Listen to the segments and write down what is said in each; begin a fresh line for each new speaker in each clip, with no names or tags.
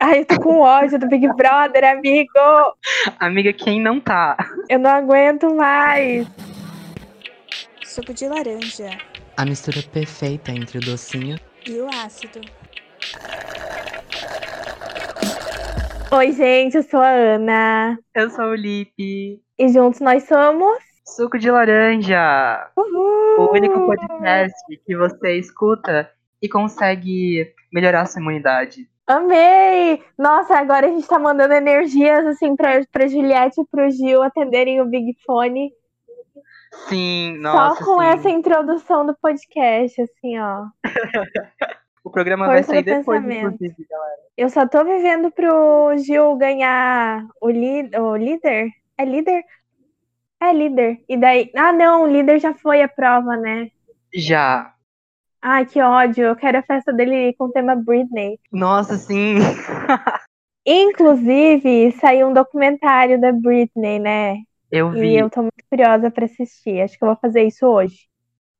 Ai, eu tô com ódio do Big Brother, amigo!
Amiga, quem não tá?
Eu não aguento mais!
Suco de laranja
A mistura perfeita entre o docinho
e o ácido.
Oi, gente, eu sou a Ana.
Eu sou o Lipe.
E juntos nós somos.
Suco de laranja!
Uhul!
O único podcast que você escuta e consegue melhorar sua imunidade.
Amei! Nossa, agora a gente tá mandando energias assim pra, pra Juliette e pro Gil atenderem o Big Fone.
Sim, nossa.
Só com
sim.
essa introdução do podcast, assim, ó.
O programa
Força
vai sair depois, inclusive, galera.
Eu só tô vivendo pro Gil ganhar o, li o líder. É líder? É líder. E daí. Ah, não, o líder já foi a prova, né?
Já.
Ai, que ódio. Eu quero a festa dele com o tema Britney.
Nossa, sim.
Inclusive, saiu um documentário da Britney, né?
Eu vi.
E eu tô muito curiosa pra assistir. Acho que eu vou fazer isso hoje.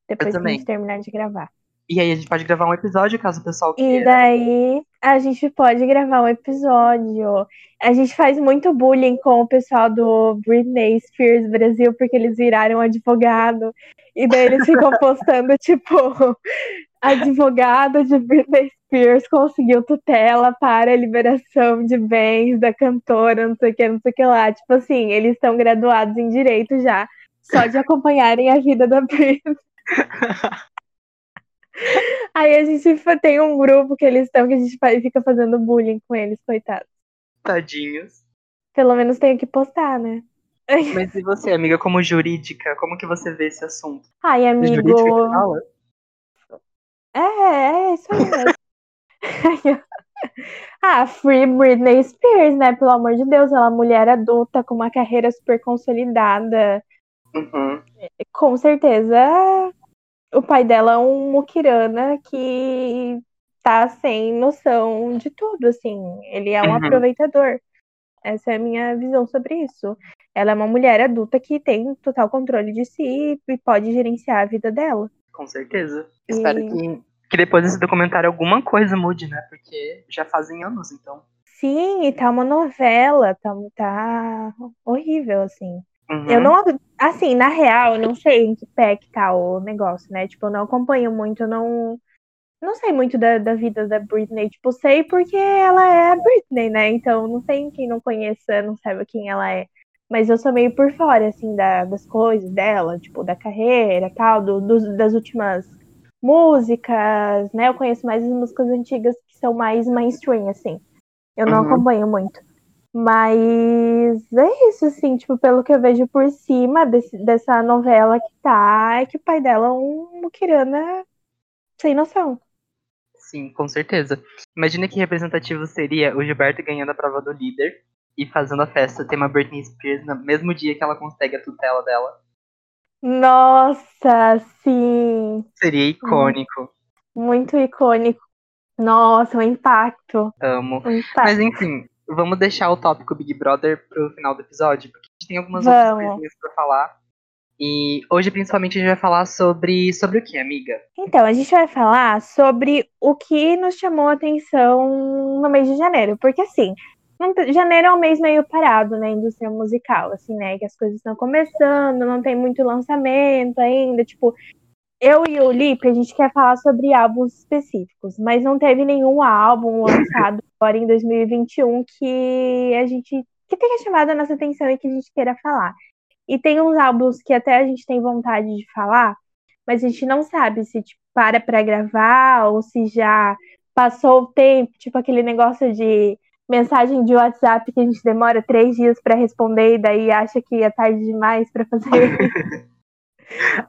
Depois que a gente terminar de gravar.
E aí a gente pode gravar um episódio caso o pessoal
E
queira.
daí a gente pode gravar um episódio. A gente faz muito bullying com o pessoal do Britney Spears Brasil, porque eles viraram advogado. E daí eles ficam postando, tipo, advogado de Britney Spears conseguiu tutela para a liberação de bens da cantora, não sei o que, não sei o que lá. Tipo assim, eles estão graduados em direito já, só de acompanharem a vida da Britney. Aí a gente tem um grupo que eles estão que a gente fica fazendo bullying com eles, coitados.
Tadinhos.
Pelo menos tenho que postar, né?
Mas e você, amiga, como jurídica, como que você vê esse assunto?
Ai,
É jurídica que
amigo.
fala?
É, é isso aí mesmo. ah, Free Britney Spears, né? Pelo amor de Deus, ela é uma mulher adulta com uma carreira super consolidada.
Uhum.
Com certeza, o pai dela é um muquirana que tá sem noção de tudo, assim. Ele é um
Uhum.
aproveitador. Essa é a minha visão sobre isso. Ela é uma mulher adulta que tem total controle de si e pode gerenciar a vida dela.
Com certeza.
E-
Espero que, que depois desse documentário alguma coisa mude, né? Porque já fazem anos, então.
Sim, e tá uma novela, tá, tá horrível, assim.
Uhum.
Eu não, assim, na real, eu não sei em que pé que tá o negócio, né? Tipo, eu não acompanho muito, eu não, não sei muito da, da vida da Britney. Tipo, sei porque ela é a Britney, né? Então, não tem quem não conheça, não saiba quem ela é. Mas eu sou meio por fora, assim, da, das coisas dela, tipo, da carreira tal, do, dos- das últimas músicas, né? Eu conheço mais as músicas antigas que são mais mainstream, assim. Eu não
Uhum.
acompanho muito. Mas é isso, assim, tipo, pelo que eu vejo por cima desse- dessa novela que tá, é que o pai dela é um muquirana sem noção.
Sim, com certeza. Imagina que representativo seria o Gilberto ganhando a prova do líder e fazendo a festa tema Britney Spears no mesmo dia que ela consegue a tutela dela.
Nossa, sim,
Seria icônico.
muito icônico. Nossa, o impacto,
Amo.
o impacto.
Mas enfim, vamos deixar o tópico Big Brother pro final do episódio, porque a gente tem algumas
Vamos.
outras coisinhas pra falar. E hoje, principalmente, a gente vai falar sobre, sobre o que, amiga?
Então, a gente vai falar sobre o que nos chamou a atenção no mês de janeiro, porque assim, janeiro é um mês meio parado na indústria musical, assim, né? Que as coisas estão começando, não tem muito lançamento ainda, tipo, eu e o Lipe, a gente quer falar sobre álbuns específicos, mas não teve nenhum álbum lançado agora em 2021 que a gente que tenha chamado a nossa atenção e que a gente queira falar. E tem uns álbuns que até a gente tem vontade de falar, mas a gente não sabe se tipo, para pra gravar ou se já passou o tempo, tipo aquele negócio de mensagem de WhatsApp que a gente demora três dias pra responder e daí acha que é tarde demais pra fazer.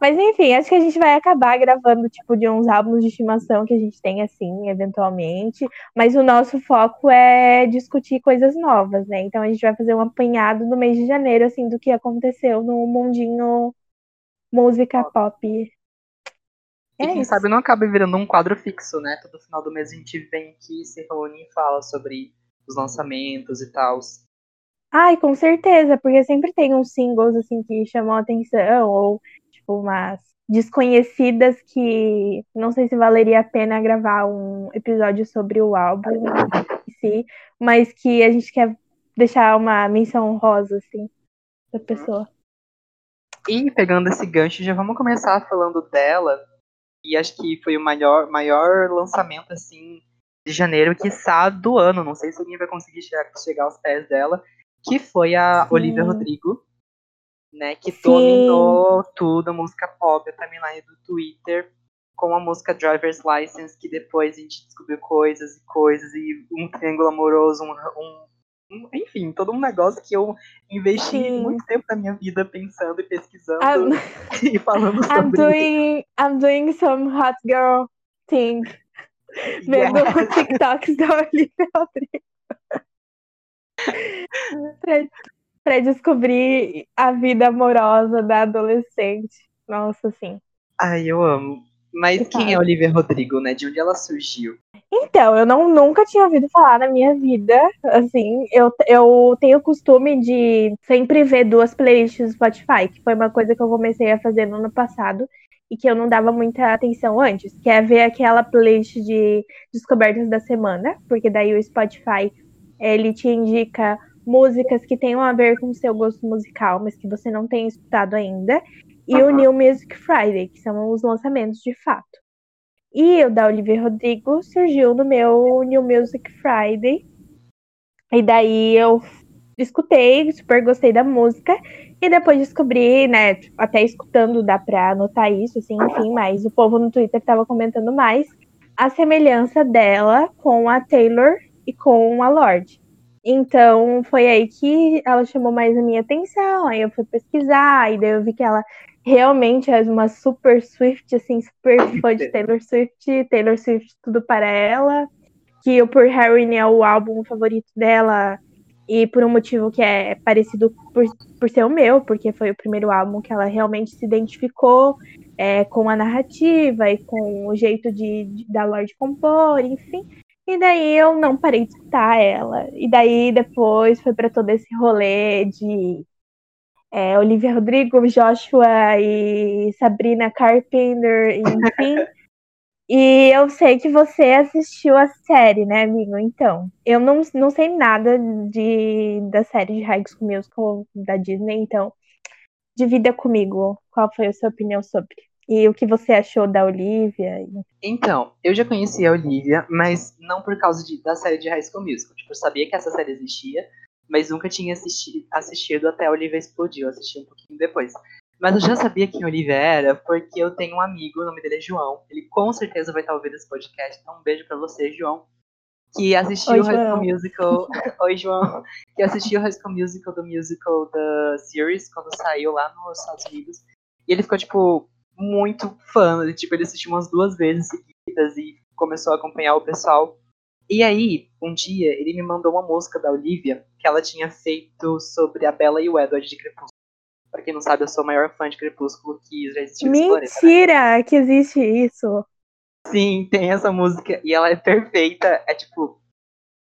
Mas enfim, acho que a gente vai acabar gravando tipo de uns álbuns de estimação que a gente tem assim, eventualmente. Mas o nosso foco é discutir coisas novas, né? Então a gente vai fazer um apanhado no mês de janeiro, assim, do que aconteceu no mundinho música pop.
E
É
quem
isso.
sabe não acaba virando um quadro fixo, né? Todo final do mês a gente vem aqui, se reúne e fala sobre os lançamentos e tal.
Ai, com certeza, porque sempre tem uns singles assim que chamam a atenção, ou tipo umas desconhecidas que não sei se valeria a pena gravar um episódio sobre o álbum em si, mas que a gente quer deixar uma menção honrosa, assim, da pessoa.
E pegando esse gancho, já vamos começar falando dela. E acho que foi o maior, maior lançamento, assim, de janeiro, que do ano. Não sei se alguém vai conseguir chegar, chegar aos pés dela. Que foi a
Sim.
Olivia Rodrigo, né? Que
Sim.
dominou tudo, a música pop, a timeline do Twitter, com a música Driver's License, que depois a gente descobriu coisas e coisas, e um triângulo amoroso, um, um- enfim, todo um negócio que eu investi
Sim.
muito tempo da minha vida pensando e pesquisando
I'm,
e falando
I'm
sobre
doing I'm doing some hot girl thing. Vendo
Yes.
TikToks da Olivia Rodrigo. Pra descobrir a vida amorosa da adolescente. Nossa, sim.
Ai, eu amo. Mas
Exato.
quem é Olivia Rodrigo, né? De onde ela surgiu?
Então, eu não, nunca tinha ouvido falar na minha vida. Assim, eu, eu tenho o costume de sempre ver duas playlists do Spotify, que foi uma coisa que eu comecei a fazer no ano passado e que eu não dava muita atenção antes, que é ver aquela playlist de descobertas da semana, porque daí o Spotify ele te indica músicas que tenham a ver com o seu gosto musical, mas que você não tem escutado ainda, e o
Aham.
New Music Friday, que são os lançamentos de fato. E o da Olivia Rodrigo surgiu no meu New Music Friday. E daí eu escutei, super gostei da música. E depois descobri, né, até escutando dá pra notar isso, assim, enfim, mas o povo no Twitter tava comentando mais a semelhança dela com a Taylor e com a Lorde. Então foi aí que ela chamou mais a minha atenção. Aí eu fui pesquisar, e daí eu vi que ela realmente é uma super Swift, assim, super fã de Taylor Swift, Taylor Swift tudo para ela. Que o Por Harry é o álbum favorito dela, e por um motivo que é parecido por, por ser o meu, porque foi o primeiro álbum que ela realmente se identificou é, com a narrativa e com o jeito de, de- da Lorde compor, enfim. E daí eu não parei de escutar ela. E daí depois foi para todo esse rolê de é, Olivia Rodrigo, Joshua e Sabrina Carpenter, enfim. e eu sei que você assistiu a série, né, amigo? Então, eu não, não sei nada de, da série de High School Musical da Disney, então divida comigo qual foi a sua opinião sobre. E o que você achou da Olivia.
Então, eu já conhecia a Olivia, mas não por causa de- da série de High School Musical. Tipo, eu sabia que essa série existia, mas nunca tinha assisti- assistido até a Olivia explodir. Eu assisti um pouquinho depois. Mas eu já sabia quem a Olivia era, porque eu tenho um amigo, o nome dele é João. Ele com certeza vai estar ouvindo esse podcast, então um beijo pra você, João. Que assistiu
Oi,
o High School. Musical. Oi, João. Que assistiu o High School Musical do musical da Series, quando saiu lá nos Estados Unidos. E ele ficou, tipo, muito fã. Tipo, ele assistiu umas duas vezes seguidas e começou a acompanhar o pessoal. E aí, um dia, ele me mandou uma música da Olivia que ela tinha feito sobre a Bella e o Edward de Crepúsculo. Pra quem não sabe, eu sou o maior fã de Crepúsculo que já existiu nesse planeta. né?
Mentira que existe isso.
Sim, tem essa música e ela é perfeita. É tipo.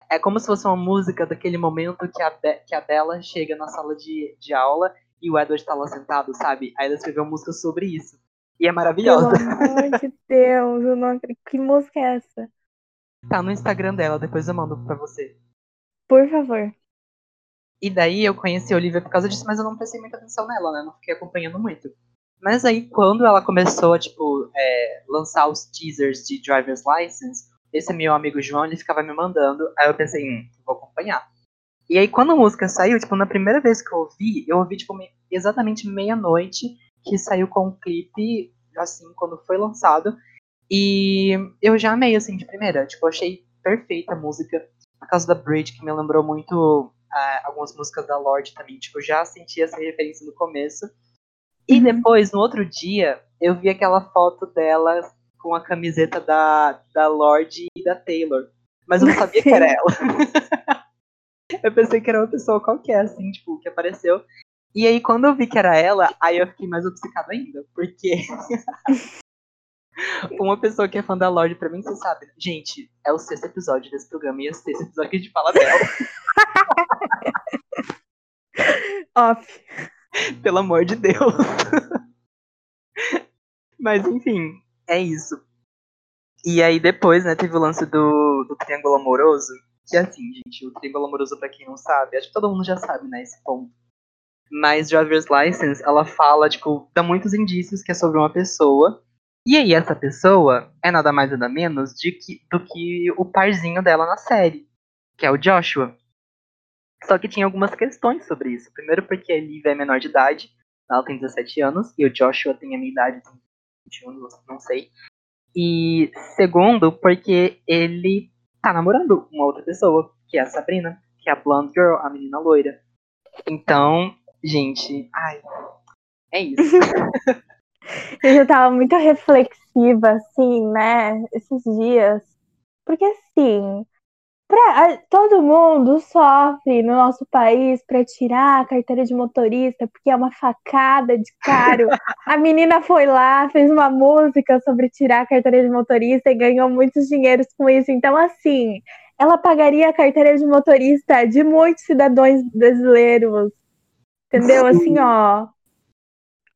É como se fosse uma música daquele momento que a, Be que a Bella chega na sala de, de aula e o Edward tá lá sentado, sabe? Aí ela escreveu uma música sobre isso. E é
Pelo
maravilhosa.
amor de Deus, eu não acredito. Que música é essa?
Tá no Instagram dela, depois eu mando pra você.
Por favor.
E daí eu conheci a Olivia por causa disso, mas eu não prestei muita atenção nela, né? Não fiquei acompanhando muito. Mas aí, quando ela começou a, tipo, é, lançar os teasers de Driver's License, esse meu amigo João, ele ficava me mandando. Aí eu pensei, hum, vou acompanhar. E aí, quando a música saiu, tipo, na primeira vez que eu ouvi, eu ouvi, tipo, me- exatamente meia-noite, que saiu com o clipe, assim, quando foi lançado. E eu já amei, assim, de primeira. Tipo, eu achei perfeita a música. Por causa da Bridge, que me lembrou muito ah, algumas músicas da Lorde também. Tipo, eu já senti essa referência no começo. E
Uhum.
depois, no outro dia, eu vi aquela foto dela com a camiseta da, da Lorde e da Taylor. Mas eu não sabia que era ela. eu pensei que era uma pessoa qualquer, assim, tipo, que apareceu. E aí, quando eu vi que era ela, aí eu fiquei mais obcecado ainda. Porque uma pessoa que é fã da Lorde, pra mim, você sabe. Gente, é o sexto episódio desse programa e é o sexto episódio que a gente fala dela.
Off.
Pelo amor de Deus. Mas enfim, é isso. E aí depois, né, teve o lance do, do Triângulo Amoroso. Que assim, gente, o Triângulo Amoroso, pra quem não sabe, acho que todo mundo já sabe, né, esse ponto. Mas Driver's License, ela fala, tipo, dá muitos indícios que é sobre uma pessoa. E aí essa pessoa é nada mais nada menos de que, do que o parzinho dela na série, que é o Joshua. Só que tinha algumas questões sobre isso. Primeiro porque a Liv é menor de idade, ela tem 17 anos, e o Joshua tem a minha idade, tem 21 anos, não sei. E segundo, porque ele tá namorando uma outra pessoa, que é a Sabrina, que é a blonde girl, a menina loira. Então, gente, ai, é isso.
Eu já tava muito reflexiva, assim, né, esses dias. Porque, assim, pra, todo mundo sofre no nosso país para tirar a carteira de motorista, porque é uma facada de caro. A menina foi lá, fez uma música sobre tirar a carteira de motorista e ganhou muitos dinheiros com isso. Então, assim, ela pagaria a carteira de motorista de muitos cidadãos brasileiros. Entendeu? Assim, ó.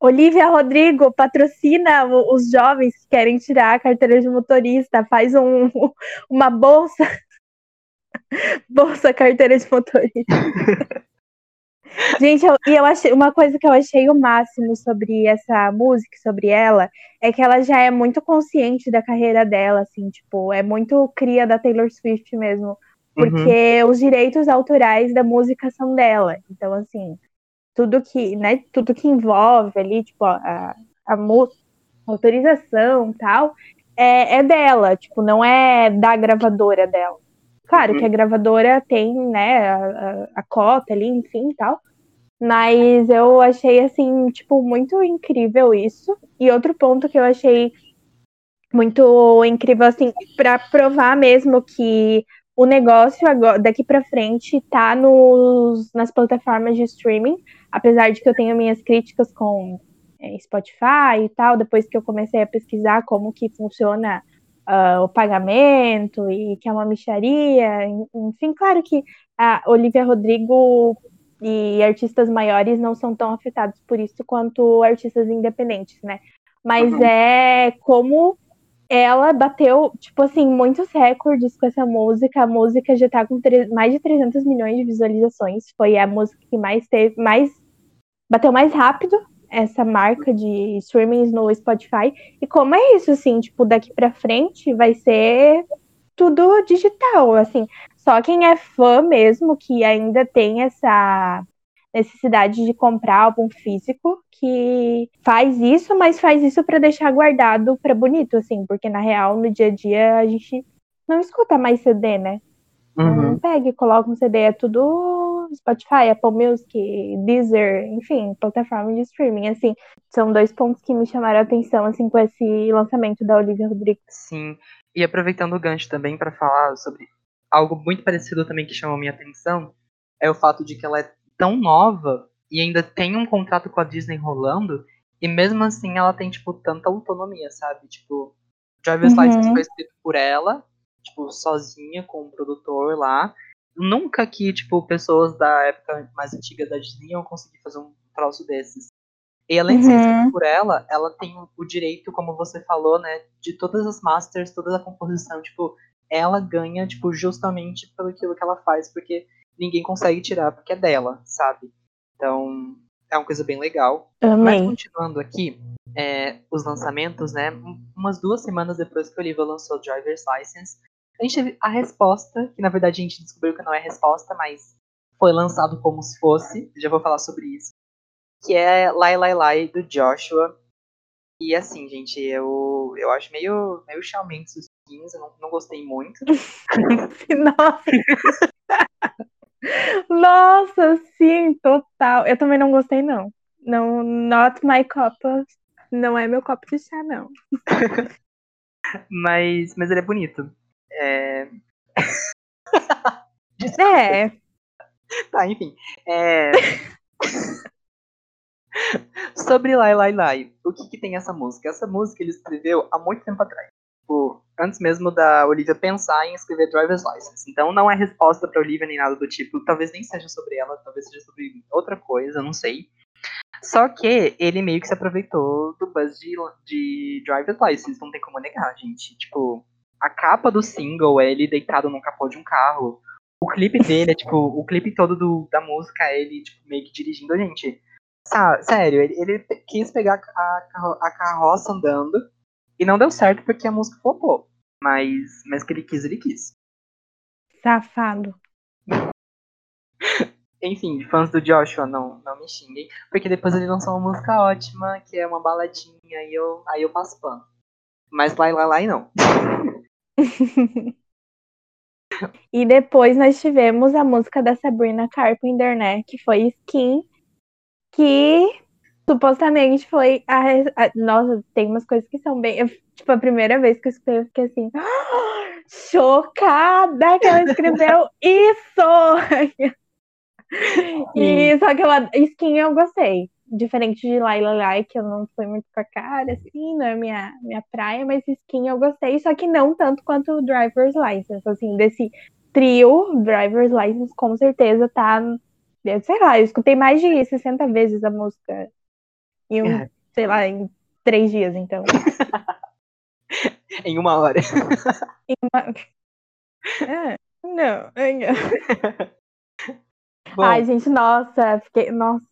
Olivia Rodrigo patrocina os jovens que querem tirar a carteira de motorista, faz um, uma bolsa, bolsa carteira de motorista. Gente, eu, e eu achei uma coisa que eu achei o máximo sobre essa música, sobre ela, é que ela já é muito consciente da carreira dela, assim, tipo, é muito cria da Taylor Swift mesmo, porque uhum. os direitos autorais da música são dela. Então, assim, tudo que, né, tudo que envolve ali, tipo, a, a, a autorização tal, é, é, dela, tipo, não é da gravadora dela. Claro uhum. que a gravadora tem, né, a, a, cota ali, enfim, tal. Mas eu achei, assim, tipo, muito incrível isso. E outro ponto que eu achei muito incrível, assim, para provar mesmo que o negócio agora, daqui para frente tá nos, nas plataformas de streaming, apesar de que eu tenho minhas críticas com é, Spotify e tal, depois que eu comecei a pesquisar como que funciona uh, o pagamento e que é uma micharia, enfim, claro que a Olivia Rodrigo e artistas maiores não são tão afetados por isso quanto artistas independentes, né? Mas uhum. é como ela bateu, tipo assim, muitos recordes com essa música. A música já tá com mais de 300 milhões de visualizações. Foi a música que mais teve, mais bateu mais rápido essa marca de streamings no Spotify. E como é isso, assim, tipo, daqui para frente vai ser tudo digital, assim. Só quem é fã mesmo, que ainda tem essa necessidade de comprar álbum físico, que faz isso, mas faz isso para deixar guardado para bonito, assim, porque na real, no dia a dia, a gente não escuta mais CD, né? Uhum. Não pega e coloca um CD, é tudo Spotify, Apple Music, Deezer, enfim, plataforma de streaming, assim. São dois pontos que me chamaram a atenção, assim, com esse lançamento da Olivia Rodrigo.
Sim, e aproveitando o gancho também para falar sobre algo muito parecido também que chamou minha atenção, é o fato de que ela é tão nova e ainda tem um contrato com a Disney rolando, e mesmo assim ela tem, tipo, tanta autonomia, sabe? Tipo, Driver's uhum. License foi escrito por ela, tipo, sozinha com um produtor lá. Nunca que, tipo, pessoas da época mais antiga da Disney iam conseguir fazer um troço desses. E além de ser escrito uhum. por ela, ela tem o direito, como você falou, né, de todas as masters, toda a composição, tipo, ela ganha, tipo, justamente pelo aquilo que ela faz, porque ninguém consegue tirar porque é dela, sabe? Então, é uma coisa bem legal.
Amém.
Mas continuando aqui, é, os lançamentos, né? Umas duas semanas depois que o Olivia lançou Driver's License, a gente teve a resposta, que na verdade a gente descobriu que não é resposta, mas foi lançado como se fosse. Já vou falar sobre isso. Que é Lai Lai Lai do Joshua. E assim, gente, eu, eu acho meio, meio chalmente os skins, eu não, não gostei muito.
Nossa! Nossa, sim, total. Eu também não gostei, não. Não, not my cup. Não é meu copo de chá, não.
mas, mas ele é bonito. É.
é.
Tá, enfim. É... Sobre Lai Lai Lai, o que, que tem essa música? Essa música ele escreveu há muito tempo atrás tipo, antes mesmo da Olivia pensar em escrever Driver's License. Então não é resposta pra Olivia nem nada do tipo. Talvez nem seja sobre ela, talvez seja sobre outra coisa, não sei. Só que ele meio que se aproveitou do buzz de, de Driver's License, não tem como negar, gente. Tipo, a capa do single é ele deitado no capô de um carro. O clipe dele é, tipo, o clipe todo do, da música é ele, tipo, meio que dirigindo a gente. Sério, ele, ele quis pegar a, a carroça andando e não deu certo porque a música flopou. Mas, mas que ele quis, ele quis.
Safado.
Enfim, fãs do Joshua, não, não me xinguem. Porque depois ele lançou uma música ótima, que é uma baladinha, e eu, aí eu passo pano. Mas Lai Lai Lai não.
E depois nós tivemos a música da Sabrina Carpenter, né? Que foi Skin, que supostamente foi a, a- Nossa, tem umas coisas que são bem. eu- tipo, a primeira vez que eu escutei, eu fiquei assim. Chocada que ela escreveu isso! E só que ela, Skin eu gostei. Diferente de Lai Lai que eu não fui muito com a cara, assim, não é minha, minha praia, mas Skin eu gostei, só que não tanto quanto o Driver's License, assim, desse trio, Driver's License, com certeza tá, sei lá, eu escutei mais de 60 vezes a música em um,
É.
sei lá, em três dias, então.
Em uma hora.
É, não, é, não.
Bom,
Ai, gente, nossa, fiquei, nossa,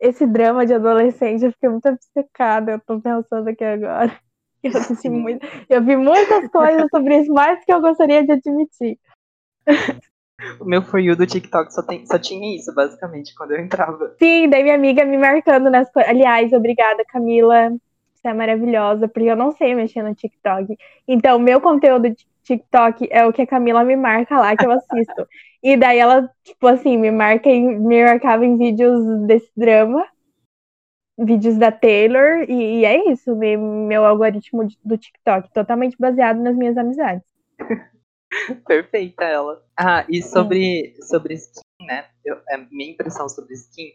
esse drama de adolescente, eu fiquei muito obcecada, eu tô pensando aqui agora. Eu, assisti muito, eu vi muitas coisas sobre isso, mais do que eu gostaria de admitir.
O meu For You do TikTok só, tem, só tinha isso, basicamente, quando eu entrava.
Sim, daí minha amiga me marcando nas coisas. Aliás, obrigada, Camila. Você é maravilhosa, porque eu não sei mexer no TikTok. Então, meu conteúdo de TikTok é o que a Camila me marca lá, que eu assisto. E daí ela, tipo assim, me marca em, me marcava em vídeos desse drama, vídeos da Taylor, e, e é isso, me- meu algoritmo do TikTok, totalmente baseado nas minhas amizades.
Perfeita ela. Ah, e sobre, sobre skin, né? Eu, a minha impressão sobre skin,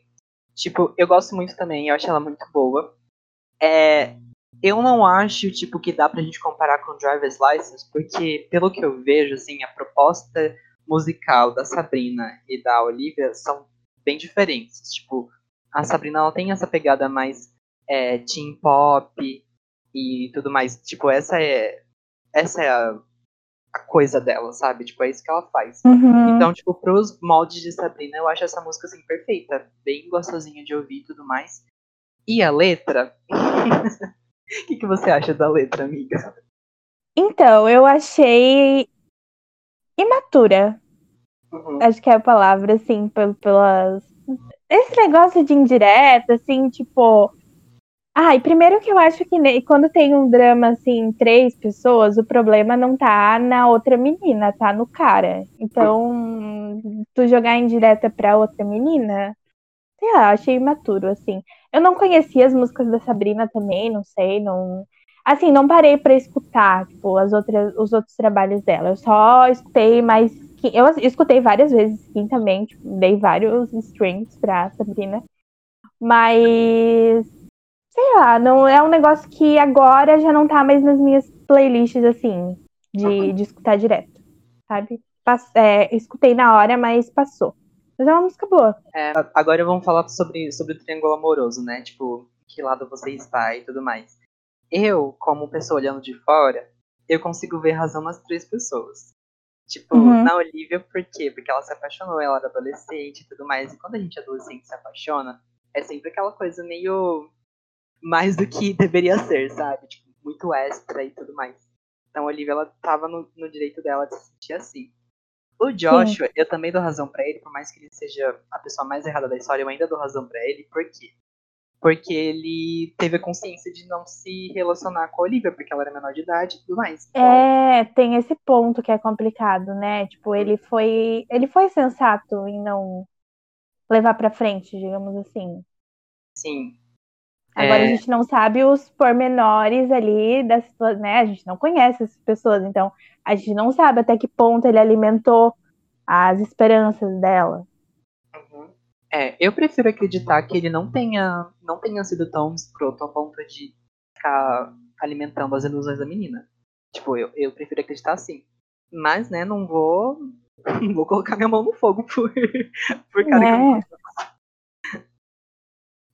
tipo, eu gosto muito também, eu acho ela muito boa. É, eu não acho, tipo, que dá pra gente comparar com Driver's License, porque, pelo que eu vejo, assim, a proposta musical da Sabrina e da Olivia são bem diferentes. Tipo, a Sabrina, ela tem essa pegada mais é, teen pop e tudo mais. Tipo, essa é, essa é a, a coisa dela, sabe? Tipo, é isso que ela faz.
Uhum.
Então, tipo, pros moldes de Sabrina, eu acho essa música, assim, perfeita. Bem gostosinha de ouvir e tudo mais. E a letra? O que, que você acha da letra, amiga?
Então, eu achei imatura.
Uhum.
acho que é a palavra, assim, pel- pelas. Esse negócio de indireta, assim, tipo. Ai, primeiro que eu acho que ne- quando tem um drama, assim, três pessoas, o problema não tá na outra menina, tá no cara. Então, tu jogar indireta pra outra menina, sei lá, achei imaturo, assim. Eu não conhecia as músicas da Sabrina também, não sei, não. Assim, não parei pra escutar, tipo, as outras, os outros trabalhos dela. Eu só escutei mais. Eu escutei várias vezes Skin também, tipo, dei vários streams pra Sabrina. Mas. Sei lá, não é um negócio que agora já não tá mais nas minhas playlists, assim, de, de escutar direto, sabe? Pass- é, escutei na hora, mas passou. Mas é uma música boa.
É, agora vamos falar sobre, sobre o triângulo amoroso, né? Tipo, que lado você está e tudo mais. Eu, como pessoa olhando de fora, eu consigo ver razão nas três pessoas. Tipo,
Uhum.
na Olivia, por quê? Porque ela se apaixonou, ela era adolescente e tudo mais. E quando a gente é adolescente e se apaixona, é sempre aquela coisa meio mais do que deveria ser, sabe? Tipo, muito extra e tudo mais. Então a Olivia, ela tava no, no direito dela de se sentir assim. O Joshua, eu também dou razão pra ele, por mais que ele seja a pessoa mais errada da história, eu ainda dou razão pra ele. Por quê? Porque ele teve a consciência de não se relacionar com a Olivia, porque ela era menor de idade e tudo mais. Então,
É, tem esse ponto que é complicado, né? Tipo, ele foi, ele foi sensato em não levar pra frente, digamos assim.
sim.
Agora
É.
a gente não sabe os pormenores ali das situação, né? A gente não conhece essas pessoas, então a gente não sabe até que ponto ele alimentou as esperanças dela.
Uhum. É, eu prefiro acreditar que ele não tenha, não tenha sido tão escroto ao ponto de ficar alimentando as ilusões da menina. Tipo, eu, eu prefiro acreditar assim. Mas, né, não vou. Não vou colocar minha mão no fogo por, por cara que eu não
Né?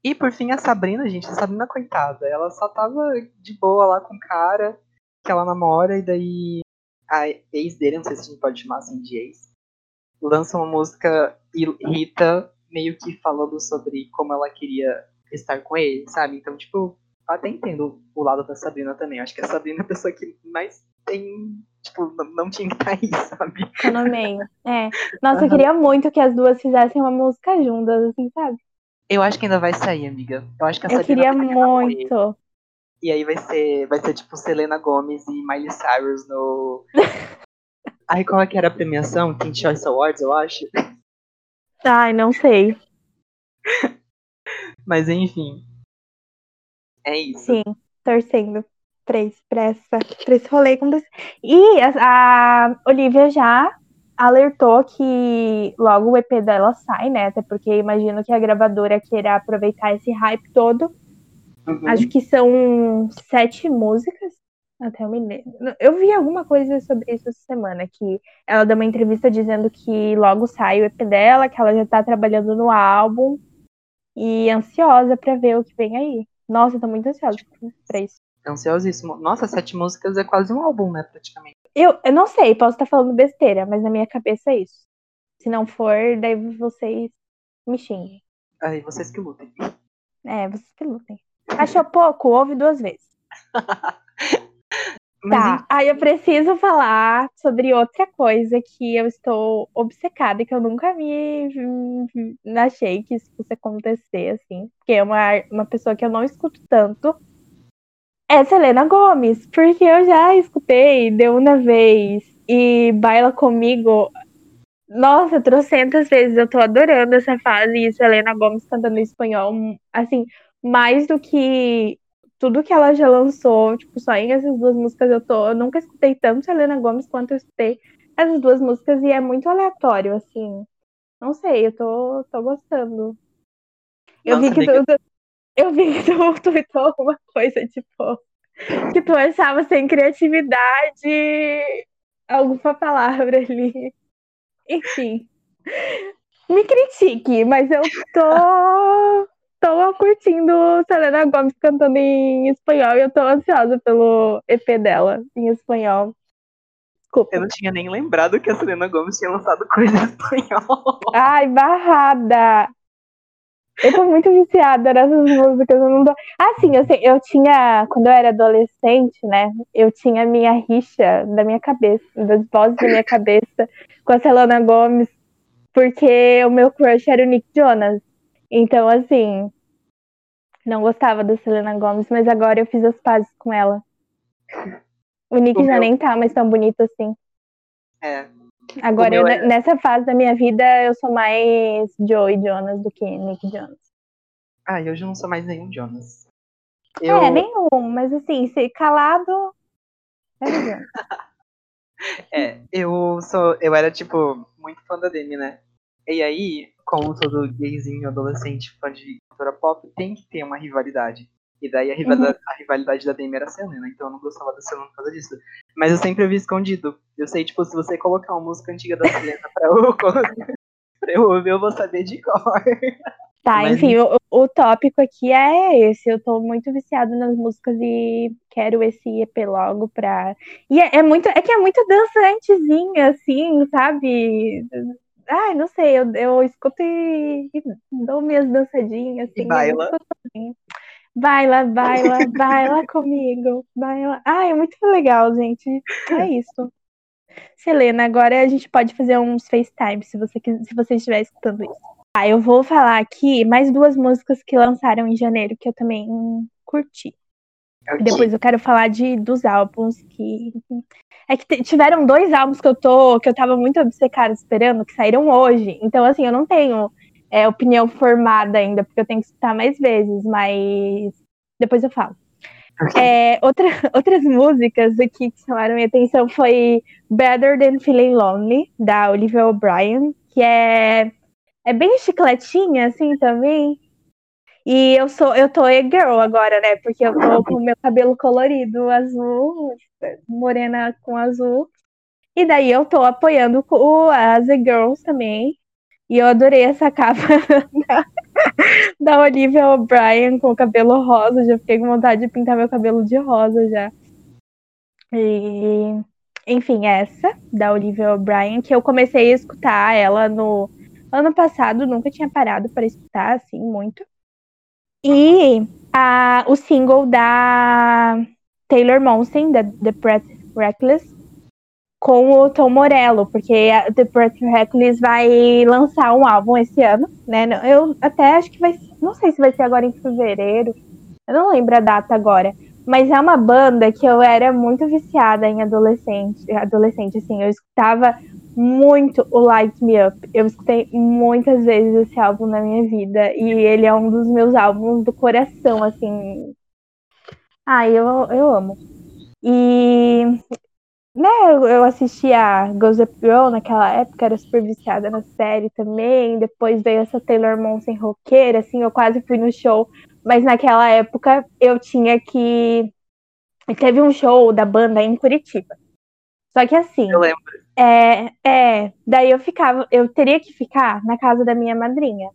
E por fim a Sabrina, gente, a Sabrina, coitada, ela só tava de boa lá com o cara que ela namora, e daí a ex dele, não sei se a gente pode chamar assim de ex, lança uma música e Rita meio que falando sobre como ela queria estar com ele, sabe? Então, tipo, eu até entendo o lado da Sabrina também. Eu acho que a Sabrina é a pessoa que mais tem. Tipo, não, não tinha que estar aí, sabe?
Tá no meio. É. Nossa, eu queria muito que as duas fizessem uma música juntas, assim, sabe?
Eu acho que ainda vai sair, amiga. Eu acho que a
Eu
Sabrina
queria
com
muito.
E aí vai ser, vai ser tipo Selena Gomez e Miley Cyrus no. Ai, qual é que era a premiação? Teen Choice Awards, eu acho.
Ai, não sei.
Mas enfim. É isso.
Sim, torcendo pra esse, pra essa, pra esse rolê acontecer. E a, a Olivia já alertou que logo o EP dela sai, né? Até porque imagino que a gravadora queira aproveitar esse hype todo.
Uhum.
Acho que são sete músicas. Até eu me lembro. Eu vi alguma coisa sobre isso essa semana, que ela deu uma entrevista dizendo que logo sai o EP dela, que ela já tá trabalhando no álbum e ansiosa pra ver o que vem aí. Nossa, eu tô muito ansiosa pra isso.
Ansiosíssimo. Nossa, sete músicas é quase um álbum, né, praticamente.
Eu, eu não sei, posso estar falando besteira, mas na minha cabeça é isso. Se não for, daí vocês me xinguem.
Aí vocês que lutem.
É, vocês que lutem. Achou pouco? Ouve duas vezes. Tá, aí eu preciso falar sobre outra coisa que eu estou obcecada e que eu nunca me- achei que isso fosse acontecer, assim. Porque é uma, uma pessoa que eu não escuto tanto. É Selena Gomes, porque eu já escutei de uma vez e baila comigo. Nossa, trocentas vezes. Eu tô adorando essa fase e Selena Gomes cantando em espanhol, assim, mais do que tudo que ela já lançou, tipo, só em essas duas músicas eu tô. Eu nunca escutei tanto Selena Gomes quanto eu escutei essas duas músicas e é muito aleatório, assim. Não sei, eu tô, tô gostando. Eu
Nossa,
vi que
amiga.
tu, eu vi que tu tweetou alguma coisa, tipo, que tu achava sem criatividade alguma palavra ali. Enfim. Me critique, mas eu tô tô curtindo Selena Gomes cantando em espanhol e eu tô ansiosa pelo EP dela em espanhol. Desculpa.
eu não tinha nem lembrado que a Selena Gomes tinha lançado coisa em espanhol.
Ai, barrada! Eu tô muito viciada nessas músicas. Eu não dou... Assim, eu, sei, eu tinha, quando eu era adolescente, né? Eu tinha a minha rixa da minha cabeça, das vozes da minha cabeça com a Selena Gomes, porque o meu crush era o Nick Jonas. Então, assim, não gostava da Selena Gomes, mas agora eu fiz as pazes com ela. O Nick
O
já
meu-
nem tá mais tão bonito assim.
É.
Agora, eu,
é-
nessa fase da minha vida, eu sou mais Joey Jonas do que Nick Jonas.
Ah, e hoje eu não sou mais nenhum Jonas. Eu,
É, nenhum, mas assim, ser calado. É
é, eu sou. Eu era, tipo, muito fã da Demi, né? E aí, como todo gayzinho adolescente fã de cultura pop, tem que ter uma rivalidade. E daí a rivalidade, a rivalidade da Demi era a Selena, então eu não gostava da Selena por causa disso. Mas eu sempre vi escondido. Eu sei, tipo, se você colocar uma música antiga da Selena pra eu, pra eu ouvir, eu vou saber de cor.
Tá,
Mas
enfim, o, o tópico aqui é esse. Eu tô muito viciada nas músicas e quero esse EP logo pra. E é, é muito. É que é muito dançantezinha, assim, sabe? Ai, não sei, eu, eu escuto e, e dou minhas dançadinhas, assim.
E baila.
é muito gostosinho. Baila, baila, baila comigo. Baila. Ai, é muito legal, gente. É isso. Selena, agora a gente pode fazer uns FaceTime se você, se você estiver escutando isso. Ah, eu vou falar aqui mais duas músicas que lançaram em janeiro que eu também curti.
Ok.
Depois eu quero falar de dos álbuns que é que tiveram dois álbuns que eu tô que eu tava muito obcecada esperando que saíram hoje. Então assim, eu não tenho é, opinião formada ainda porque eu tenho que escutar mais vezes, mas depois eu falo. É, outra, outras músicas aqui que chamaram minha atenção foi Better Than Feeling Lonely, da Olivia O'Brien, que é, é bem chicletinha, assim, também. E eu sou, eu tô e-girl agora, né? Porque eu tô com o meu cabelo colorido, azul, morena com azul. E daí eu tô apoiando o- as e-girls também. E eu adorei essa capa da, da Olivia O'Brien com o cabelo rosa. Já fiquei com vontade de pintar meu cabelo de rosa já. E, enfim, essa da Olivia O'Brien, que eu comecei a escutar ela no ano passado, nunca tinha parado para escutar assim muito. E a, o single da Taylor Momsen, da The Reckless, com o Tom Morello, porque a The Pretty Reckless vai lançar um álbum esse ano, né? Eu até acho que vai, não sei se vai ser agora em fevereiro, eu não lembro a data agora, mas é uma banda que eu era muito viciada em adolescente, adolescente assim, eu escutava muito o Light Me Up. Eu escutei muitas vezes esse álbum na minha vida e ele é um dos meus álbuns do coração, assim. Ah, eu, eu amo. E né, eu assistia Gossip Girl naquela época, era super viciada na série também. Depois veio essa Taylor Momsen roqueira, assim, eu quase fui no show. Mas naquela época eu tinha que. Teve um show da banda em Curitiba. Só que assim.
Eu lembro.
É, é, daí eu ficava, eu teria que ficar na casa da minha madrinha.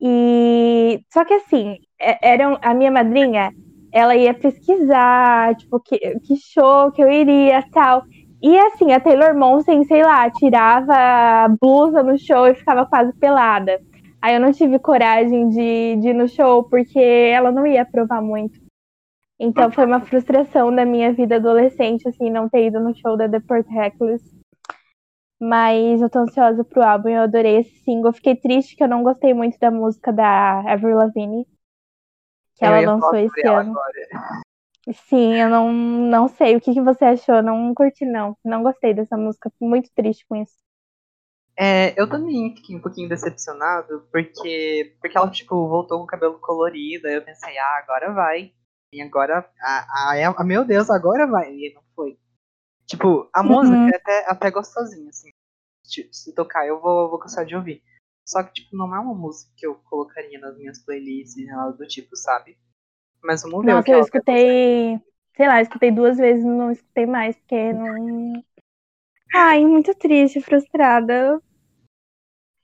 E só que assim, é, era a minha madrinha, ela ia pesquisar, tipo, que, que show que eu iria, tal. E assim, a Taylor Momsen, sei lá, tirava a blusa no show e ficava quase pelada. Aí eu não tive coragem de, de ir no show, porque ela não ia provar muito. Então foi uma frustração da minha vida adolescente, assim, não ter ido no show da The Port Reckless. Mas eu tô ansiosa pro álbum, eu adorei esse single. Fiquei triste que eu não gostei muito da música da Avril Lavigne, que ela lançou esse ano.
Agora.
Sim, eu não, não sei o que, que você achou, não curti não. Não gostei dessa música, fiquei muito triste com isso.
É, eu também fiquei um pouquinho decepcionado, porque, porque ela, tipo, voltou com o cabelo colorido, aí eu pensei, ah, agora vai. E agora, ah, ah, meu Deus, agora vai. E não foi. Tipo, a música
Uhum.
é até, até gostosinha, assim. Se tocar, eu vou, vou gostar de ouvir. Só que, tipo, não é uma música que eu colocaria nas minhas playlists e nada do tipo, sabe? Mas vamos ver o
Nossa,
que
eu escutei, sei lá, escutei duas vezes, não escutei mais, porque não. Ai, muito triste, frustrada.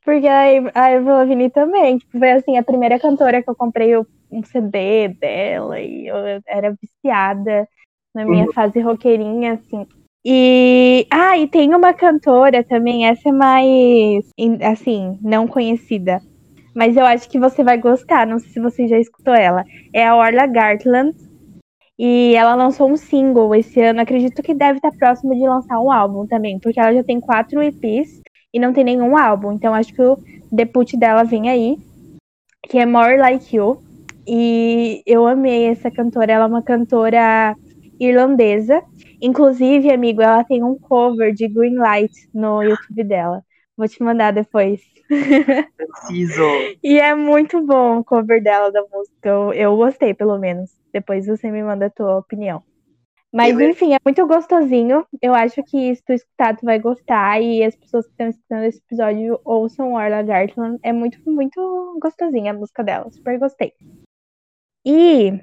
Porque a Av- a Avril Lavigne também, tipo, foi assim, a primeira cantora que eu comprei um CD dela e eu era viciada na minha
Uhum.
fase roqueirinha, assim. E, ah, e tem uma cantora também, essa é mais, assim, não conhecida. Mas eu acho que você vai gostar, não sei se você já escutou ela. É a Orla Gartland. E ela lançou um single esse ano. Acredito que deve estar próximo de lançar um álbum também, porque ela já tem quatro EPs e não tem nenhum álbum. Então acho que o debut dela vem aí, que é More Like You. E eu amei essa cantora. Ela é uma cantora irlandesa. Inclusive, amigo, ela tem um cover de Green Light no YouTube dela. Vou te mandar depois.
Preciso.
E é muito bom o cover dela da música. Eu, eu gostei, pelo menos. Depois você me manda a tua opinião. Mas
Beleza.
enfim, é muito gostosinho. Eu acho que se tu escutar, tu vai gostar. E as pessoas que estão escutando esse episódio ouçam Orla Gartland. É muito, muito gostosinha a música dela. Super gostei. E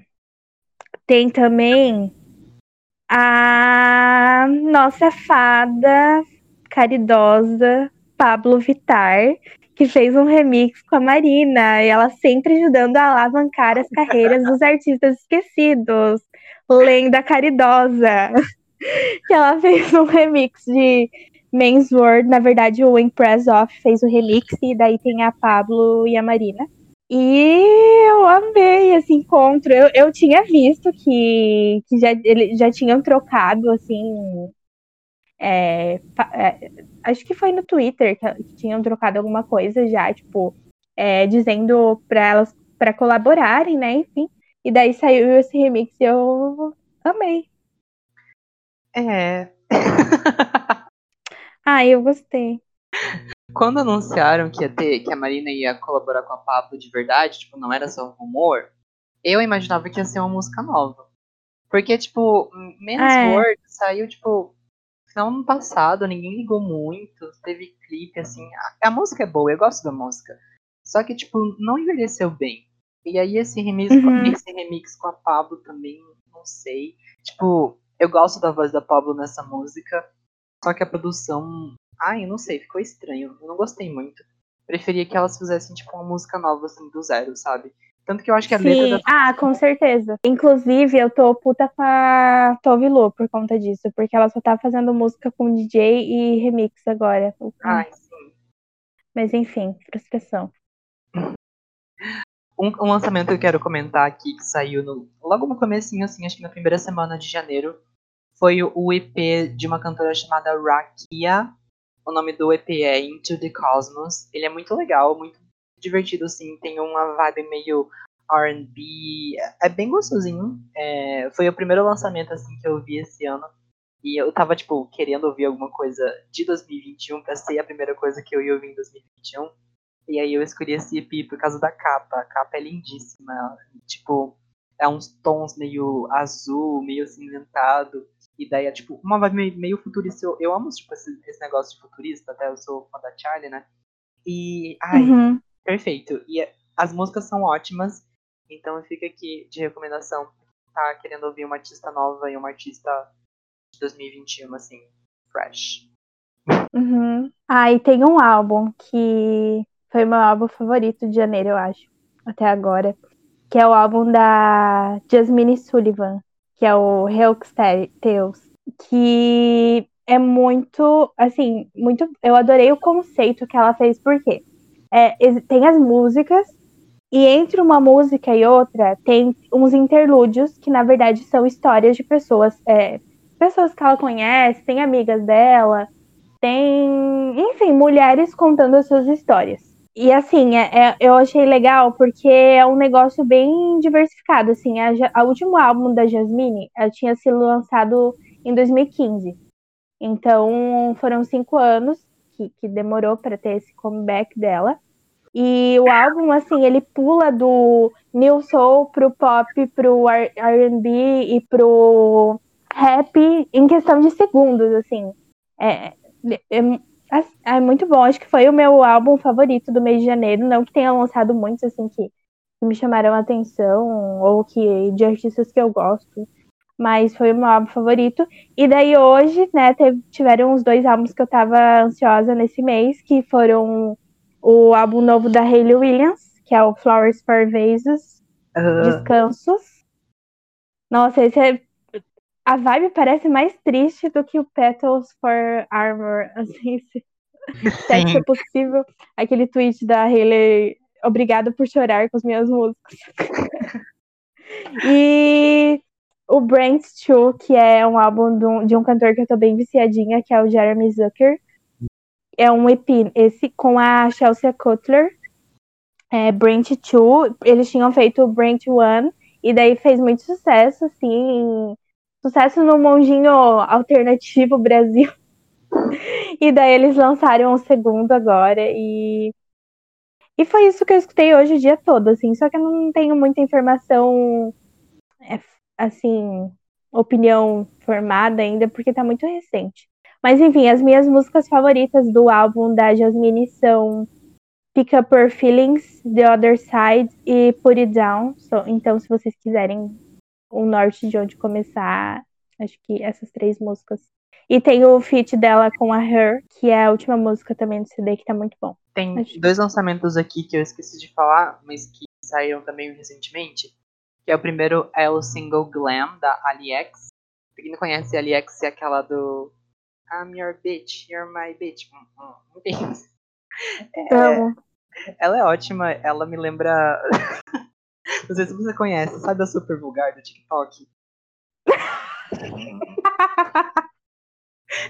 tem também a nossa fada caridosa Pablo Vittar, que fez um remix com a Marina, e ela sempre ajudando a alavancar as carreiras dos artistas esquecidos. Lenda caridosa. que ela fez um remix de Men's World, na verdade o Impress Off fez o remix, e daí tem a Pablo e a Marina. E eu amei esse encontro. Eu, eu tinha visto que, que já, eles já tinham trocado, assim, é, é, acho que foi no Twitter que, que tinham trocado alguma coisa já, tipo, é, dizendo para elas para colaborarem, né? Enfim. E daí saiu esse remix e eu amei.
É.
Ah, eu gostei.
Quando anunciaram que ia ter, que a Marina ia colaborar com a Pablo de verdade, tipo, não era só um rumor, eu imaginava que ia ser uma música nova. Porque, tipo, Men's
É.
World saiu, tipo, final do ano passado, ninguém ligou muito, teve clipe, assim. A, a música é boa, eu gosto da música. Só que, tipo, não envelheceu bem. E aí esse remix, com,
Uhum.
esse remix com a Pablo também, não sei. Tipo, eu gosto da voz da Pablo nessa música, só que a produção Ai, eu não sei, ficou estranho. Eu não gostei muito. preferia que elas fizessem, tipo, uma música nova, assim, do zero, sabe? Tanto que eu acho que a letra
Sim,
da
ah, com certeza. Inclusive, eu tô puta com a Tove Lo por conta disso, porque ela só tá fazendo música com DJ e remix agora.
Ai, sim.
Mas enfim, frustração.
Um, um lançamento que eu quero comentar aqui, que saiu no, logo no comecinho, assim, acho que na primeira semana de janeiro, foi o, o EP de uma cantora chamada Rakia. O nome do EP é Into the Cosmos. Ele é muito legal, muito divertido, assim, tem uma vibe meio R&B, é bem gostosinho. É, foi o primeiro lançamento, assim, que eu vi esse ano. E eu tava, tipo, querendo ouvir alguma coisa de 2021 pra ser a primeira coisa que eu ia ouvir em 2021. E aí eu escolhi esse EP por causa da capa. A capa é lindíssima. Tipo, é uns tons meio azul, meio acinzentado. E daí é tipo uma vibe meio, meio futurista. Eu, eu amo tipo, esse, esse, negócio de futurista, até eu sou fã da Charlie, né? E. Ai,
Uhum.
perfeito. E é- as músicas são ótimas. Então fica aqui de recomendação. Tá querendo ouvir uma artista nova e uma artista de 2021, assim, fresh.
Uhum. Ah, e tem um álbum que foi meu álbum favorito de janeiro, eu acho, até agora. Que é o álbum da Jasmine Sullivan, que é o Helix Tales. Que é muito, assim, muito. Eu adorei o conceito que ela fez, porque é, tem as músicas, e entre uma música e outra tem uns interlúdios que, na verdade, são histórias de pessoas. é, pessoas que ela conhece, tem amigas dela tem, enfim, mulheres contando as suas histórias. E assim, é, é- eu achei legal porque é um negócio bem diversificado. Assim, a, a último álbum da Jasmine tinha sido lançado em 2015. Então foram cinco anos que, que demorou para ter esse comeback dela. E o álbum, assim, ele pula do new soul pro pop, pro R&B e pro rap em questão de segundos, assim. É, é, é muito bom. Acho que foi o meu álbum favorito do mês de janeiro. Não que tenha lançado muitos, assim, que, que me chamaram a atenção, ou que de artistas que eu gosto. Mas foi o meu álbum favorito. E daí hoje, né, teve- tiveram os dois álbuns que eu tava ansiosa nesse mês, que foram o álbum novo da Hayley Williams, que é o Flowers for Vases,
Ah,
Descansos. Nossa, esse é. A vibe parece mais triste do que o Petals for Armor, assim, se se é é possível. Aquele tweet da Hayley, obrigada por chorar com as minhas músicas. e o Brand 2, que é um álbum de um, de um cantor que eu tô bem viciadinha, que é o Jeremy Zucker. É um EP, esse com a Chelsea Cutler. É, Brand 2, eles tinham feito o Brand 1, e daí fez muito sucesso, assim, sucesso no mundinho alternativo Brasil. E daí eles lançaram o segundo agora e e foi isso que eu escutei hoje o dia todo, assim, só que eu não tenho muita informação é, assim, opinião formada ainda porque tá muito recente. Mas enfim, as minhas músicas favoritas do álbum da Jasmine são Pick Up Your Feelings, The Other Side e Put It Down. So- então, se vocês quiserem um norte de onde começar, acho que essas três músicas. E tem o feat dela com a Her, que é a última música também do CD, que tá muito bom.
Tem
Acho-
dois lançamentos aqui que eu esqueci de falar, mas que saíram também recentemente. Que é o primeiro é o single Glam, da AliEx. Pra quem não conhece, a AliEx é aquela do I'm your bitch, you're my bitch. Hum, hum. Enfim.
Amo.
Ela é ótima, ela me lembra. Não sei se você conhece, sabe a Super Vulgar do TikTok?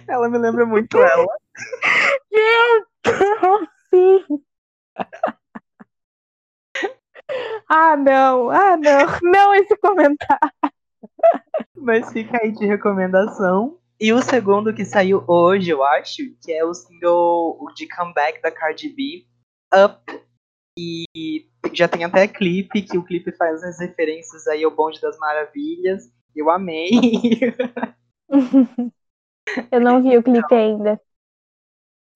ela me lembra muito ela.
Sim. ah, não. Ah, não. Não esse comentário.
Mas fica aí de recomendação. E o segundo que saiu hoje, eu acho, que é o single de comeback da Cardi B, Up. E já tem até clipe, que o clipe faz as referências aí ao Bonde das Maravilhas. Eu amei.
Eu não vi o clipe ainda.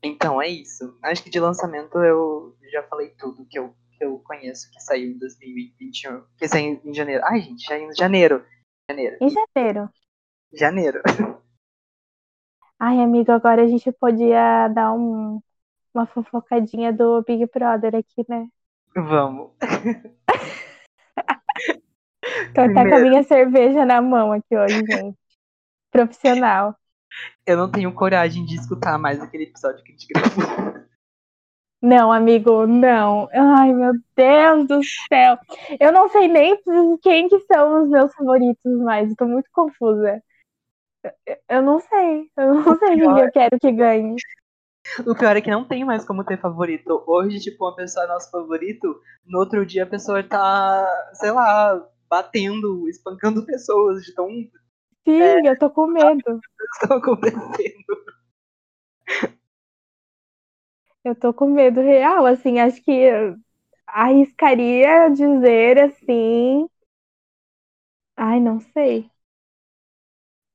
então é isso. Acho que de lançamento eu já falei tudo que eu, que eu conheço que saiu em 2021. Que saiu em janeiro. Ai, gente, já em janeiro. Janeiro.
Em janeiro.
Janeiro.
Ai, amigo, agora a gente podia dar um, uma fofocadinha do Big Brother aqui, né?
Vamos.
Tô até com a minha cerveja na mão aqui hoje, gente. Profissional.
Eu não tenho coragem de escutar mais aquele episódio que a gente gravou.
Não, amigo, não. Ai, meu Deus do céu. Eu não sei nem quem que são os meus favoritos mais. Tô muito confusa. Eu- não sei. Eu não sei quem que eu quero que ganhe.
O pior é que não tem mais como ter favorito. Hoje, tipo, uma pessoa é nosso favorito, no outro dia a pessoa tá, sei lá, batendo, espancando pessoas de tão
Sim, eu tô com medo.
estão acontecendo.
Eu tô com medo real, assim, acho que arriscaria dizer assim. Ai, não sei.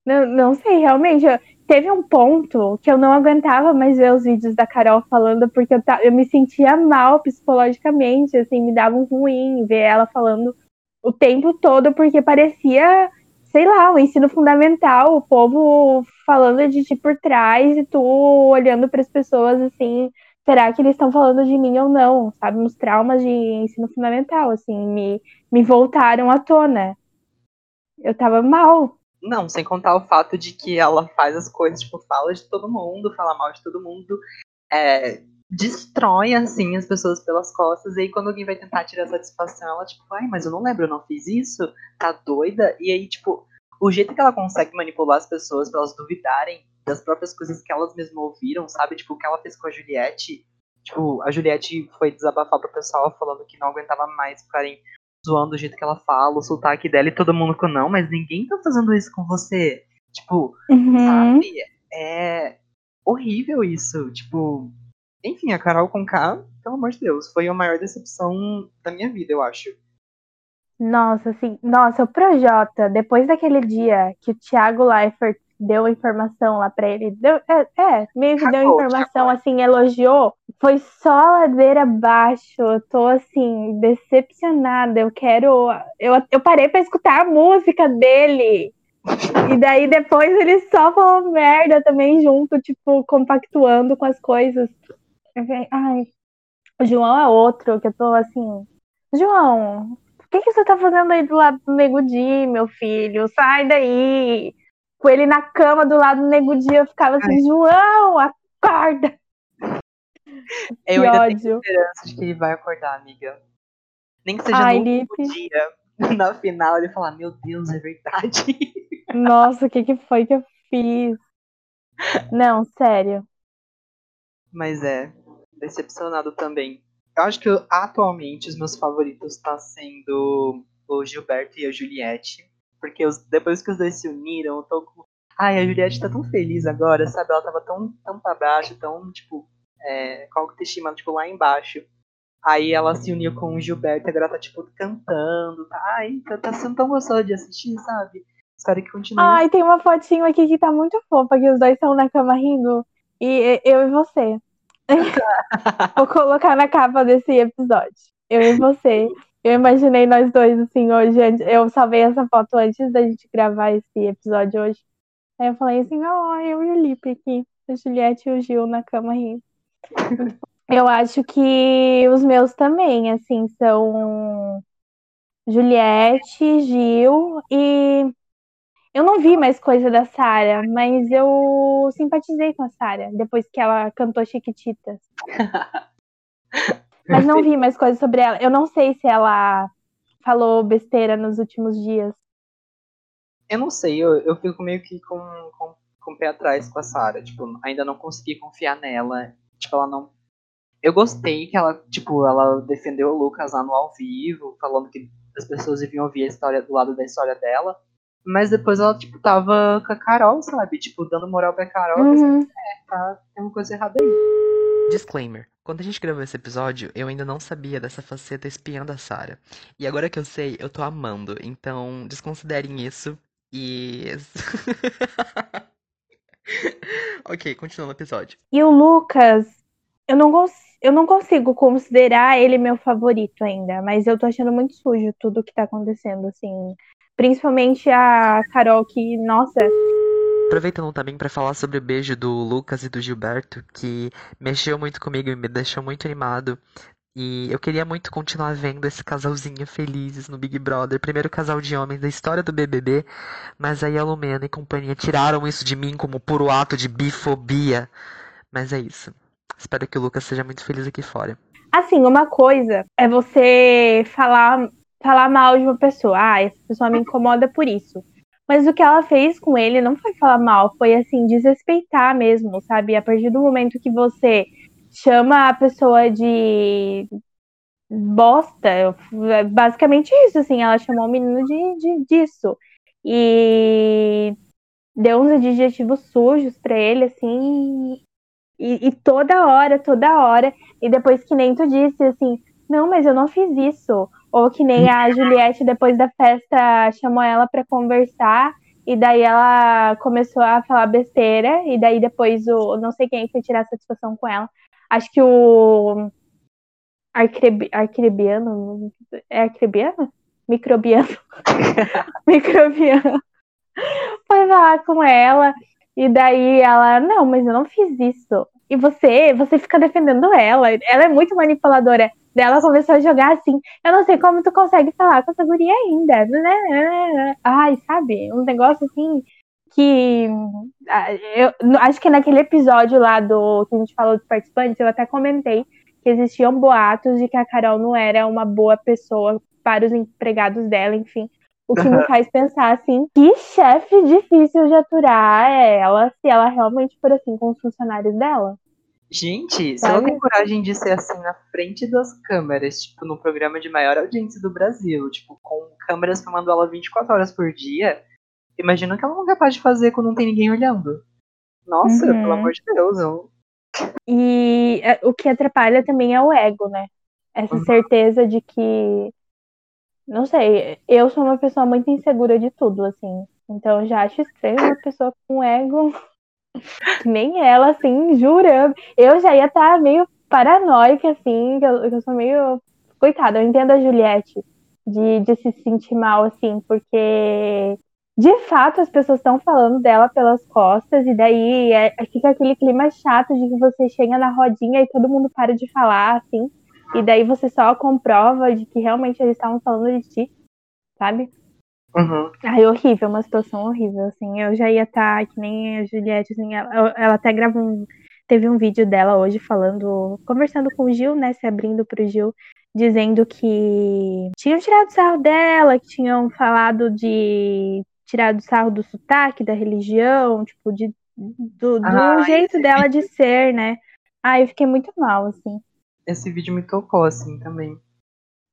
Não, não sei, realmente. Teve um ponto que eu não aguentava mais ver os vídeos da Carol falando, porque eu, ta- eu me sentia mal psicologicamente, assim, me dava um ruim ver ela falando o tempo todo, porque parecia, sei lá, o ensino fundamental, o povo falando de ti por trás e tu olhando para as pessoas assim será que eles estão falando de mim ou não, sabe? Uns traumas de ensino fundamental, assim, me, me voltaram à tona. Eu tava mal.
Não, sem contar o fato de que ela faz as coisas, tipo, fala de todo mundo, fala mal de todo mundo, é, destrói, assim, as pessoas pelas costas, e aí quando alguém vai tentar tirar satisfação, ela, tipo, ai, mas eu não lembro, eu não fiz isso, tá doida? E aí, tipo, o jeito que ela consegue manipular as pessoas pra elas duvidarem das próprias coisas que elas mesmas ouviram, sabe? Tipo, o que ela fez com a Juliette. Tipo, a Juliette foi desabafar pro pessoal falando que não aguentava mais ficarem zoando o jeito que ela fala, o sotaque dela e todo mundo com não, mas ninguém tá fazendo isso com você. Tipo,
Uhum.
sabe? É horrível isso. Tipo, enfim, a Carol com K, pelo amor de Deus, foi a maior decepção da minha vida, eu acho.
Nossa, assim, nossa, o Projota, depois daquele dia que o Thiago Leifert deu informação lá pra ele, deu, é, é, meio que deu informação, assim, elogiou, foi só ladeira abaixo, eu tô, assim, decepcionada, eu quero, eu, eu parei pra escutar a música dele, e daí depois ele só falou merda também junto, tipo, compactuando com as coisas. Ai, o João é outro, que eu tô, assim, João, o que, que você tá fazendo aí do lado do Nego Di, meu filho? Sai daí! Com ele na cama do lado do Nego Di, eu ficava assim, João, acorda!
Eu
que
ainda
ódio.
tenho esperança de que ele vai acordar, amiga. Nem que seja
Ai,
no último
Lipe.
dia, na final, ele falar, meu Deus, é verdade.
Nossa, o que, que foi que eu fiz? Não, sério.
Mas é, decepcionado também. Eu acho que atualmente os meus favoritos tá sendo o Gilberto e a Juliette. Porque os- depois que os dois se uniram, eu tô com. Ai, a Juliette tá tão feliz agora, sabe? Ela tava tão, tão pra baixo, tão, tipo, é, com a autoestima, tipo, lá embaixo. Aí ela se uniu com o Gilberto e agora tá, tipo, cantando. Tá, ai, tá, tá sendo tão gostoso de assistir, sabe? Espero que continue.
Ai, tem uma fotinho aqui que tá muito fofa, que os dois estão na cama rindo. E eu e você. Vou colocar na capa desse episódio. Eu e você. Eu imaginei nós dois, assim, hoje. Eu salvei essa foto antes da gente gravar esse episódio hoje. Aí eu falei assim, ó, eu e o Lipe aqui. A Juliette e o Gil na cama rindo. Eu acho que os meus também, assim, são Juliette, Gil e eu não vi mais coisa da Sara, mas eu simpatizei com a Sara depois que ela cantou Chiquititas. Mas não vi mais coisa sobre ela. Eu não sei se ela falou besteira nos últimos dias.
Eu não sei, eu, eu fico meio que com, com, com o pé atrás com a Sarah. Tipo, ainda não consegui confiar nela. Tipo, ela não. Eu gostei que ela, tipo, ela defendeu o Lucas lá no ao vivo, falando que as pessoas deviam ouvir a história do lado da história dela. Mas depois ela, tipo, tava com a Carol, sabe? Tipo, dando moral pra Carol. eu pensei,
Uhum.
tá, tem uma coisa errada aí.
Disclaimer: quando a gente gravou esse episódio, eu ainda não sabia dessa faceta espiã da Sarah. E agora que eu sei, eu tô amando. Então, desconsiderem isso e. ok, continuando o episódio.
E o Lucas, eu não, eu não consigo considerar ele meu favorito ainda, mas eu tô achando muito sujo tudo que tá acontecendo, assim. Principalmente a Carol, que, nossa,
Aproveitando também pra falar sobre o beijo do Lucas e do Gilberto, que mexeu muito comigo e me deixou muito animado. E eu queria muito continuar vendo esse casalzinho felizes no Big Brother, primeiro casal de homens da história do BBB, mas aí a Lumena e companhia tiraram isso de mim como puro ato de bifobia. Mas é isso. Espero que o Lucas seja muito feliz aqui fora.
Assim, uma coisa é você falar, falar mal de uma pessoa. Ah, essa pessoa me incomoda por isso. Mas o que ela fez com ele não foi falar mal, foi assim, desrespeitar mesmo, sabe? A partir do momento que você chama a pessoa de bosta, é basicamente isso, assim, ela chamou o menino de, de disso. E deu uns adjetivos sujos pra ele, assim, e, e, toda hora, toda hora, e depois que nem tu disse, assim, não, mas eu não fiz isso. Ou que nem a Juliette, depois da festa, chamou ela para conversar, e daí ela começou a falar besteira, e daí depois o não sei quem foi tirar satisfação com ela. Acho que o Arcrebiano. É Arcrebiano? Microbiano. Microbiano. Foi falar com ela. E daí ela, não, mas eu não fiz isso. E você, você fica defendendo ela. Ela é muito manipuladora. Daí ela começou a jogar assim. Eu não sei como tu consegue falar com essa guria ainda. Ai, sabe? Um negócio assim que ah, eu acho que naquele episódio lá do que a gente falou dos participantes, eu até comentei que existiam boatos de que a Carol não era uma boa pessoa para os empregados dela, enfim. O que me faz pensar assim, que chefe difícil de aturar é ela se ela realmente for assim com os funcionários dela.
Gente, se ela tem coragem de ser assim na frente das câmeras, tipo, no programa de maior audiência do Brasil, tipo, com câmeras filmando ela 24 horas por dia, imagina o que ela não é capaz de fazer quando não tem ninguém olhando. Nossa, uhum. pelo amor de Deus. Eu...
E é, o que atrapalha também é o ego, né? Essa uhum. certeza de que. Não sei, eu sou uma pessoa muito insegura de tudo, assim. Então eu já acho estranho uma pessoa com ego nem ela, assim, jurando. Eu já ia estar tá meio paranoica, assim, que eu, eu sou meio. Coitada, eu entendo a Juliette de, de se sentir mal, assim, porque de fato as pessoas estão falando dela pelas costas, e daí é, fica aquele clima chato de que você chega na rodinha e todo mundo para de falar, assim, e daí você só comprova de que realmente eles estavam falando de ti, sabe?
Uhum.
Ai, horrível, uma situação horrível, assim. Eu já ia estar, tá, que nem a Juliette, assim, ela, ela até gravou um. Teve um vídeo dela hoje falando, conversando com o Gil, né? Se abrindo pro Gil, dizendo que tinham tirado sarro dela, que tinham falado de tirado sarro do sotaque, da religião, tipo, de, do, do ah, jeito dela vídeo... de ser, né? Ah, eu fiquei muito mal, assim.
Esse vídeo me tocou, assim, também.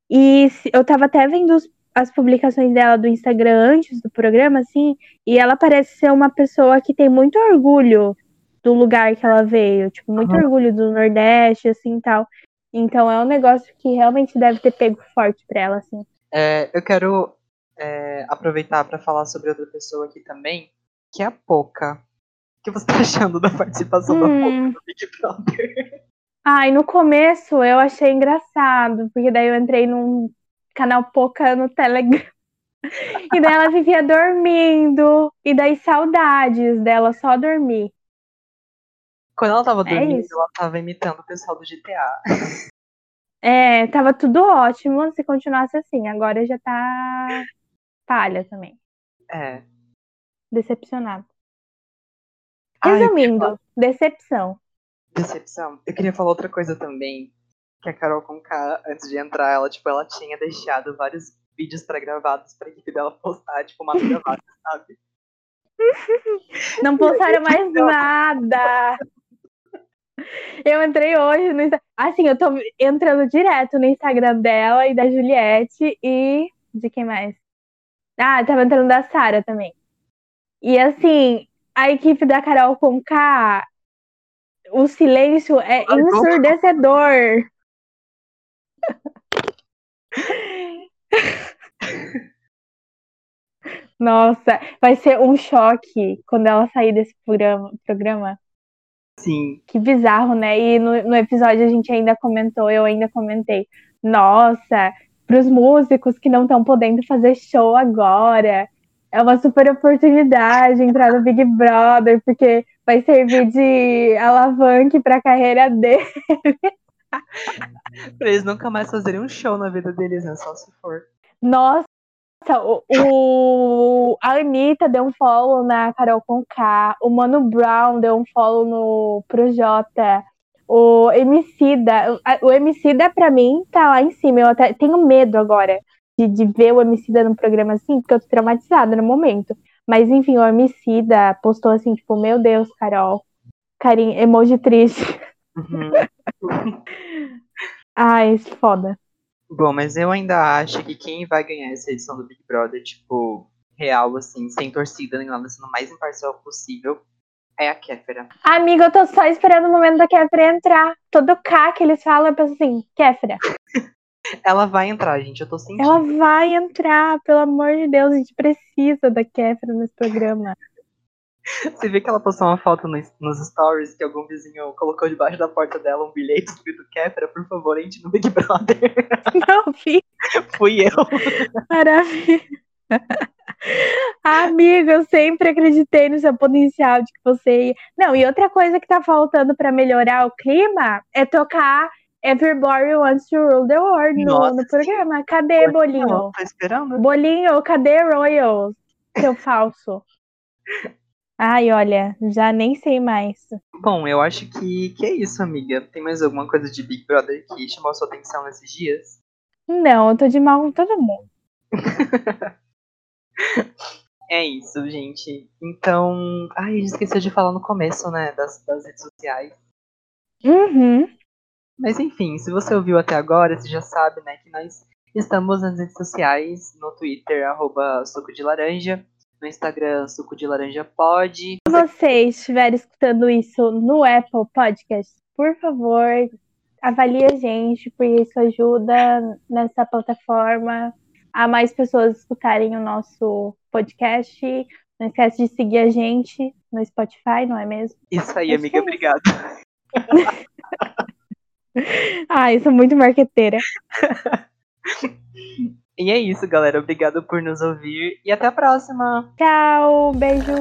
E eu tava até vendo os, as publicações dela do Instagram antes do programa, assim, e ela parece ser uma pessoa que tem muito orgulho do lugar que ela veio, tipo, muito uhum. orgulho do Nordeste, assim, tal. Então é um negócio que realmente deve ter pego forte pra ela, assim.
É, eu quero é, aproveitar para falar sobre outra pessoa aqui também, que é a Poca. O que você tá achando da participação hum. da Poca no Big Brother?
Ai, no começo eu achei engraçado, porque daí eu entrei num canal Poca no Telegram. E daí ela vivia dormindo. E daí saudades dela só dormir.
Quando ela tava é dormindo, é ela tava imitando o pessoal do GTA.
É, tava tudo ótimo se continuasse assim. Agora já tá palha também.
É.
Decepcionado. Resumindo, Ai, decepção.
Decepção. Eu queria falar outra coisa também. Que a Carol Conká, antes de entrar, ela, tipo, ela tinha deixado vários vídeos pré-gravados pra equipe dela postar, tipo, uma gravada, sabe?
Não postaram mais nada. Eu entrei hoje no Instagram. Assim, eu tô entrando direto no Instagram dela e da Juliette e. De quem mais? Ah, tava entrando da Sara também. E assim, a equipe da Carol com K, o silêncio é ensurdecedor. Nossa, vai ser um choque quando ela sair desse programa. programa.
Sim.
Que bizarro, né? E no, no episódio a gente ainda comentou, eu ainda comentei. Nossa, para os músicos que não estão podendo fazer show agora, é uma super oportunidade entrar no Big Brother, porque vai servir de alavanque para a carreira dele.
Pra eles nunca mais fazerem um show na vida deles, né? Só se for.
Nossa, o, o, a Anitta deu um follow na Carol Conká, o Mano Brown deu um follow no Projota, o Emicida, o Emicida pra mim tá lá em cima, eu até tenho medo agora de, de ver o Emicida no programa assim, porque eu tô traumatizada no momento. Mas enfim, o Emicida postou assim, tipo, meu Deus, Carol, carinho, emoji triste. Uhum. Ai, foda.
Bom, mas eu ainda acho que quem vai ganhar essa edição do Big Brother, tipo, real, assim, sem torcida nem nada, sendo o mais imparcial possível, é a Kéfera.
Amiga, eu tô só esperando o momento da Kéfera entrar. Todo K que eles falam, eu penso assim, Kéfera.
Ela vai entrar, gente, eu tô sentindo.
Ela vai entrar, pelo amor de Deus, a gente precisa da Kéfera nesse programa.
Você vê que ela postou uma foto nos, nos, stories que algum vizinho colocou debaixo da porta dela um bilhete escrito Kéfera, por favor, entre no Big Brother.
Não vi.
Fui eu.
Maravilha. Amiga, eu sempre acreditei no seu potencial de que você ia. Não, e outra coisa que tá faltando para melhorar o clima é tocar Everybody Wants to Rule the World no, no programa. Cadê, Bolinho? Não,
tô esperando.
Bolinho, cadê Royals? Seu falso. Ai, olha, já nem sei mais.
Bom, eu acho que, que é isso, amiga. Tem mais alguma coisa de Big Brother que chamou sua atenção nesses dias?
Não, eu tô de mal com todo mundo.
é isso, gente. Então. Ai, a gente esqueceu de falar no começo, né? Das, das redes sociais.
Uhum.
Mas enfim, se você ouviu até agora, você já sabe, né, que nós estamos nas redes sociais, no Twitter, arroba suco de laranja, no Instagram, suco de laranja pode. Se
você estiver escutando isso no Apple Podcast, por favor, avalie a gente, porque isso ajuda nessa plataforma a mais pessoas escutarem o nosso podcast. Não esquece de seguir a gente no Spotify, não é mesmo?
Isso aí, amiga, obrigado.
ah, isso é muito marqueteira.
e é isso, galera. Obrigado por nos ouvir e até a próxima.
Tchau, beijo.